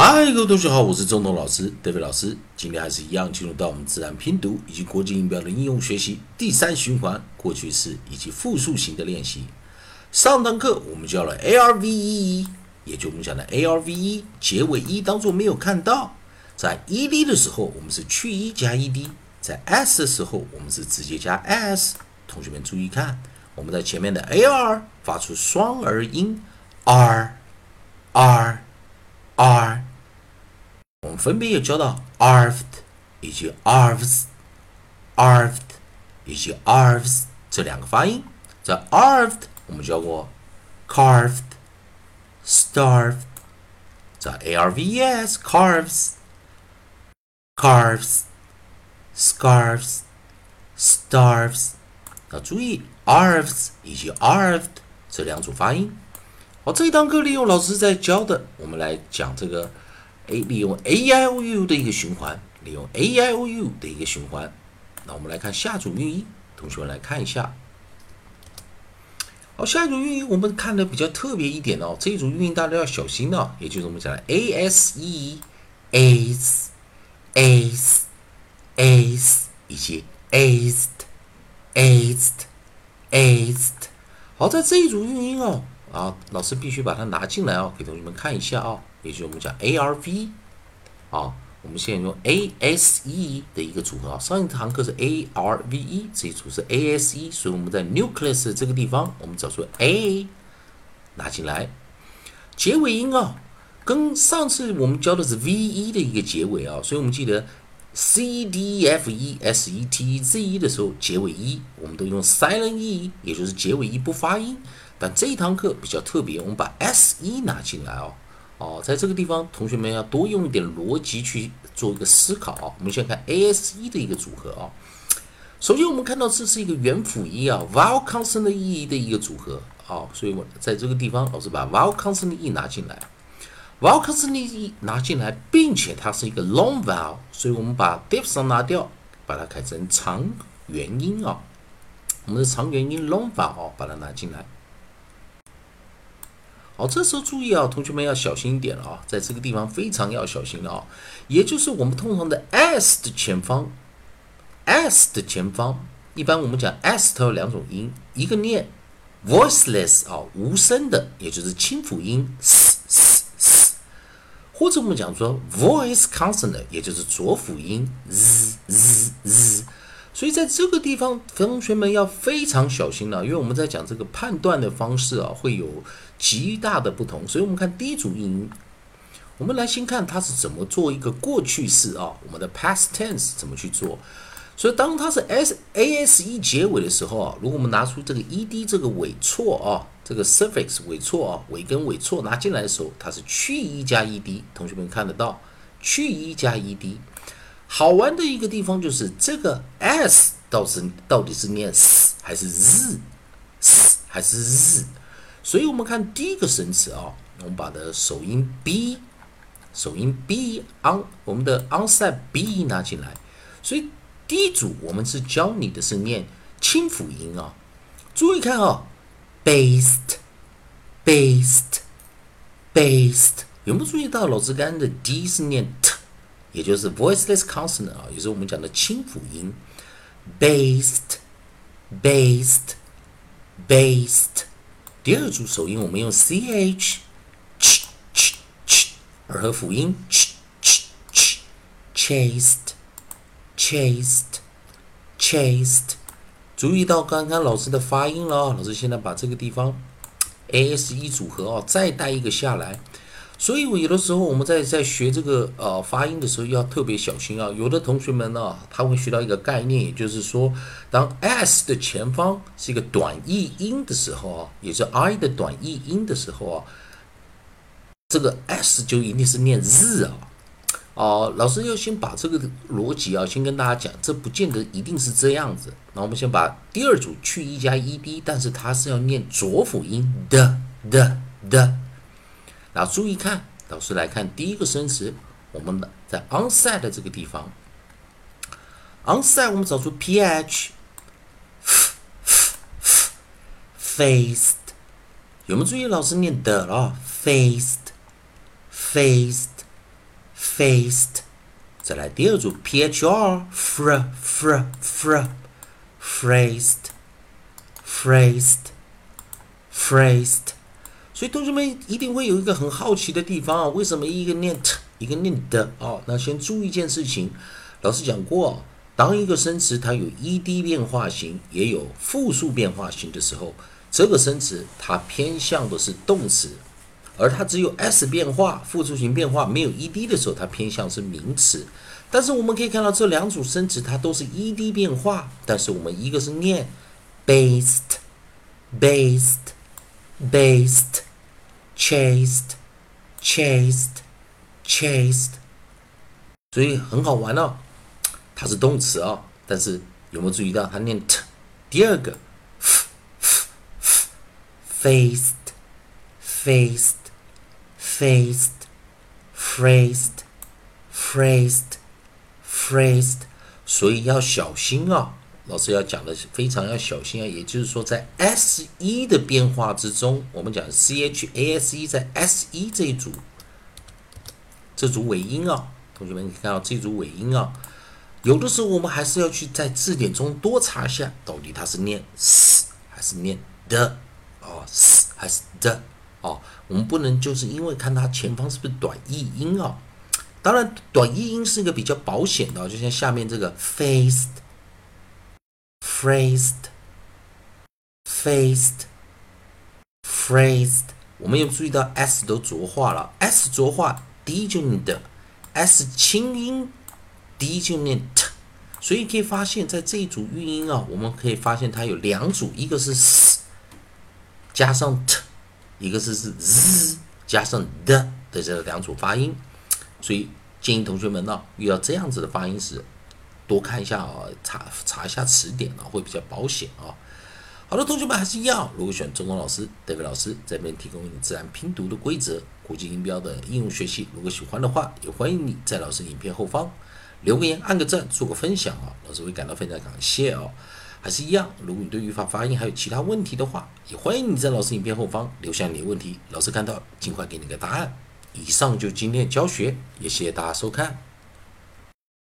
嗨，各位同学好，我是中东老师，David 老师。今天还是一样，进入到我们自然拼读以及国际音标的应用学习第三循环过去式以及复数型的练习。上堂课我们教了 arve，也就我们讲的 arve 结尾一当做没有看到，在 ed 的时候我们是去 e 加 ed，在 s 的时候我们是直接加 s。同学们注意看，我们在前面的 ar 发出双儿音 r r r。我们分别也教到 arved 以及 arvs，arved 以及 arvs 这两个发音。在 arved 我们教过 carved，starved，在 arves carves，carves，scarves，starves。要注意 arvs 以及 arved 这两组发音。好，这一堂课利用老师在教的，我们来讲这个。 A 利用 A I O U 的一个循环，利用 A I O U 的一个循环。那我们来看下组韵音，同学们来看一下。好，下一组韵音我们看的比较特别一点哦，这一组韵音大家要小心哦，也就是我们讲的 A S E A S A S A S 以及 A S T A S T A S T。好，在这一组韵音哦，啊，老师必须把它拿进来哦，给同学们看一下啊。也就是我们讲 A R V，啊，我们现在用 A S E 的一个组合啊。上一堂课是 A R V E，这一组是 A S E，所以我们在 nucleus 这个地方，我们找出 A 拿进来。结尾音啊，跟上次我们教的是 V E 的一个结尾啊，所以我们记得 C D F E S E T Z E 的时候，结尾 E 我们都用 silent E，也就是结尾 E 不发音。但这一堂课比较特别，我们把 S E 拿进来哦。哦，在这个地方，同学们要多用一点逻辑去做一个思考。我们先看 A S E 的一个组合啊。首先，我们看到这是一个元辅音啊，vowel consonant E 的一个组合啊。所以，我在这个地方，老师把 vowel consonant E 拿进来，vowel consonant E 拿进来，并且它是一个 long vowel，所以我们把 diphthong 拿掉，把它改成长元音啊。我们的长元音 long vowel 把它拿进来。好，这时候注意啊，同学们要小心一点了啊，在这个地方非常要小心了啊，也就是我们通常的 s 的前方，s 的前方，一般我们讲 s 它有两种音，一个念 voiceless 啊，无声的，也就是清辅音 s s s，或者我们讲说 voice consonant，也就是浊辅音 z z z。所以在这个地方，同学们要非常小心了，因为我们在讲这个判断的方式啊，会有极大的不同。所以，我们看第一组音，我们来先看它是怎么做一个过去式啊，我们的 past tense 怎么去做。所以，当它是 s a s e 结尾的时候啊，如果我们拿出这个 e d 这个尾错啊，这个 suffix 尾错啊，尾跟尾错拿进来的时候，它是去 e 加 e d，同学们看得到，去 e 加 e d。好玩的一个地方就是这个 s 到底到底是念 s 还是 z，s 还是 z，所以我们看第一个生词啊，我们把的首音 b，首音 b on 我们的 onside b 拿进来，所以第一组我们是教你的是念清辅音啊，注意看啊，based，based，based，有没有注意到老师刚刚的 d 是念 t？也就是 voiceless consonant 啊，也是我们讲的清辅音，based，based，based。第二组首音我们用 ch，ch ch ch，而和辅音 ch ch ch，chased，chased，chased。注意到刚刚老师的发音了，老师现在把这个地方 a s e 组合哦，再带一个下来。所以，我有的时候我们在在学这个呃发音的时候要特别小心啊。有的同学们呢，他会学到一个概念，也就是说，当 s 的前方是一个短译音的时候啊，也是 i 的短译音的时候啊，这个 s 就一定是念日啊。哦，老师要先把这个逻辑啊，先跟大家讲，这不见得一定是这样子。那我们先把第二组去 e 加 ed，但是它是要念浊辅音的的的。那注意看，老师来看第一个生词，我们的在 onside 的这个地方，onside 我们找出 ph，faced，有没有注意老师念的了？faced，faced，faced。再来第二组 p h r f r f r facedfacedfaced 所以同学们一定会有一个很好奇的地方啊，为什么一个念 t 一个念的啊？那先注意一件事情，老师讲过，当一个生词它有 ed 变化型，也有复数变化型的时候，这个生词它偏向的是动词。而它只有 s 变化，复数型变化没有 ed 的时候，它偏向是名词。但是我们可以看到这两组生词它都是 ed 变化，但是我们一个是念 based，based，based Chased, chased, chased，所以很好玩哦。它是动词哦，但是有没有注意到它念 t？第二个 faced，faced。faced, phrased, phrased, phrased，所以要小心啊！老师要讲的非常要小心啊！也就是说，在 s 一的变化之中，我们讲 c h a s e 在 s 一这一组，这组尾音啊，同学们可以看到这组尾音啊，有的时候我们还是要去在字典中多查一下，到底它是念 s 还是念的哦，s 还是的。哦，我们不能就是因为看它前方是不是短译音啊？当然，短译音是一个比较保险的，就像下面这个 faced、phrased、faced、phrased，我们有注意到 s 都浊化了，s 浊化 d 就念的，s 轻音 d 就念 t，所以可以发现，在这一组韵音啊，我们可以发现它有两组，一个是 s 加上 t。一个是是 z 加上的的这两组发音，所以建议同学们呢遇到这样子的发音时，多看一下啊，查查一下词典啊，会比较保险啊。好的，同学们还是一样，如果选中公老师、戴维老师这边提供你自然拼读的规则、国际音标的应用学习，如果喜欢的话，也欢迎你在老师影片后方留个言、按个赞、做个分享啊，老师会感到非常感谢哦。还是一样，如果你对语法、发音还有其他问题的话，也欢迎你在老师影片后方留下你的问题，老师看到尽快给你个答案。以上就今天的教学，也谢谢大家收看。